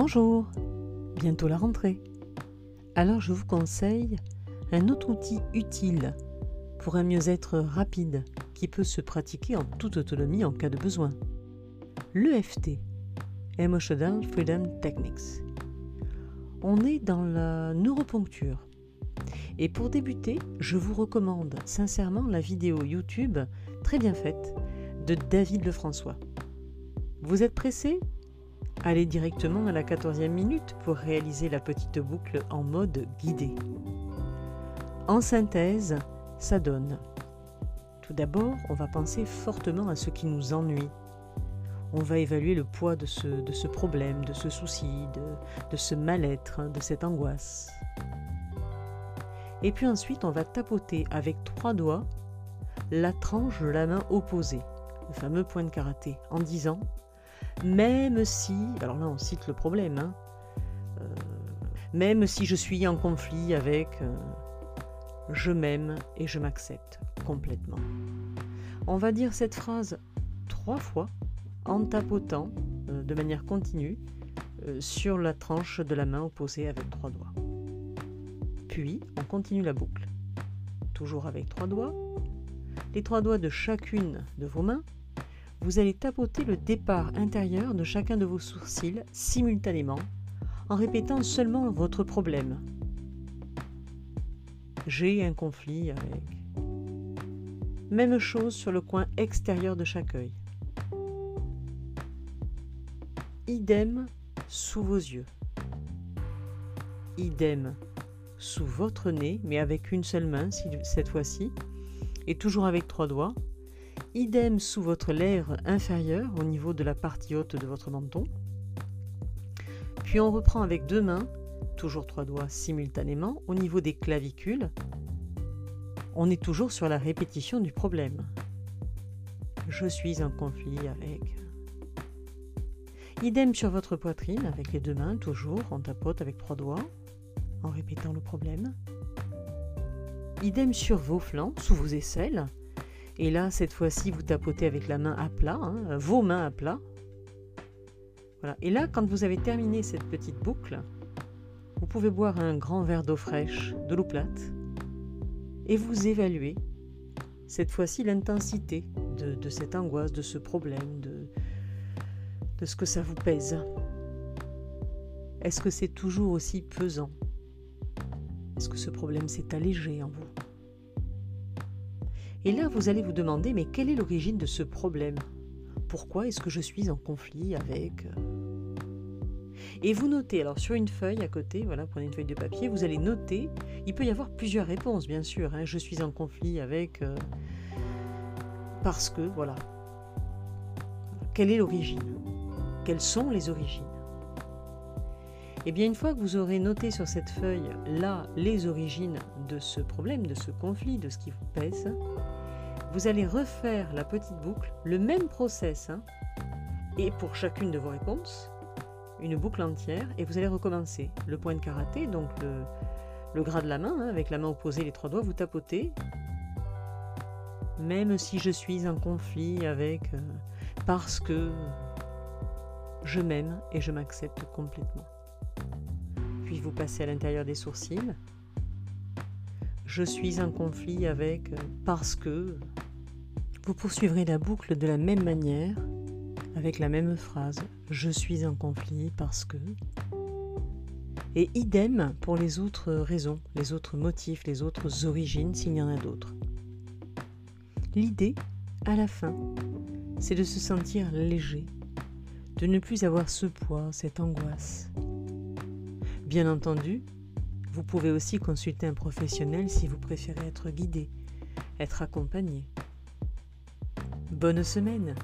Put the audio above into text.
Bonjour, bientôt la rentrée. Alors je vous conseille un autre outil utile pour un mieux-être rapide qui peut se pratiquer en toute autonomie en cas de besoin. L'EFT, Emotional Freedom Techniques. On est dans la neuroponcture. Et pour débuter, je vous recommande sincèrement la vidéo YouTube très bien faite de David Lefrançois. Vous êtes pressé? Allez directement à la 14e minute pour réaliser la petite boucle en mode guidé. En synthèse, ça donne. Tout d'abord, on va penser fortement à ce qui nous ennuie. On va évaluer le poids de ce, problème, de ce souci, de ce mal-être, de cette angoisse. Et puis ensuite, on va tapoter avec trois doigts la tranche de la main opposée, le fameux point de karaté, en disant même si, alors là on cite le problème, hein, euh, même si je suis en conflit avec euh, je m'aime et je m'accepte complètement. On va dire cette phrase trois fois en tapotant euh, de manière continue sur la tranche de la main opposée avec trois doigts. Puis on continue la boucle, toujours avec trois doigts. Les trois doigts de chacune de vos mains vous allez tapoter le départ intérieur de chacun de vos sourcils simultanément en répétant seulement votre problème. J'ai un conflit avec. Même chose sur le coin extérieur de chaque œil. Idem sous vos yeux. Idem sous votre nez, mais avec une seule main cette fois-ci, et toujours avec trois doigts idem sous votre lèvre inférieure au niveau de la partie haute de votre menton. Puis on reprend avec deux mains, toujours trois doigts simultanément, au niveau des clavicules. On est toujours sur la répétition du problème. Je suis en conflit avec. Idem sur votre poitrine avec les deux mains, toujours, on tapote avec trois doigts, en répétant le problème. Idem sur vos flancs, sous vos aisselles, et là, cette fois-ci, vous tapotez avec la main à plat, hein, vos mains à plat. Et là, quand vous avez terminé cette petite boucle, vous pouvez boire un grand verre d'eau fraîche, de l'eau plate, et vous évaluez cette fois-ci l'intensité de, cette angoisse, de ce problème, de ce que ça vous pèse. Est-ce que c'est toujours aussi pesant? Est-ce que ce problème s'est allégé en vous? Et là, vous allez vous demander, mais quelle est l'origine de ce problème? Pourquoi est-ce que je suis en conflit avec... Euh? Et vous notez, alors sur une feuille à côté, voilà, prenez une feuille de papier, vous allez noter, il peut y avoir plusieurs réponses, bien sûr. Hein. je suis en conflit avec... Euh, parce que, voilà. Quelle est l'origine? Quelles sont les origines? Eh bien, une fois que vous aurez noté sur cette feuille là les origines de ce problème, de ce conflit, de ce qui vous pèse, vous allez refaire la petite boucle, le même process, hein, et pour chacune de vos réponses, une boucle entière, et vous allez recommencer. Le point de karaté, donc le, le gras de la main, hein, avec la main opposée, les trois doigts, vous tapotez. Même si je suis en conflit avec, euh, parce que je m'aime et je m'accepte complètement puis vous passez à l'intérieur des sourcils. Je suis en conflit avec parce que vous poursuivrez la boucle de la même manière avec la même phrase. Je suis en conflit parce que. Et idem pour les autres raisons, les autres motifs, les autres origines s'il y en a d'autres. L'idée, à la fin, c'est de se sentir léger, de ne plus avoir ce poids, cette angoisse, Bien entendu, vous pouvez aussi consulter un professionnel si vous préférez être guidé, être accompagné. Bonne semaine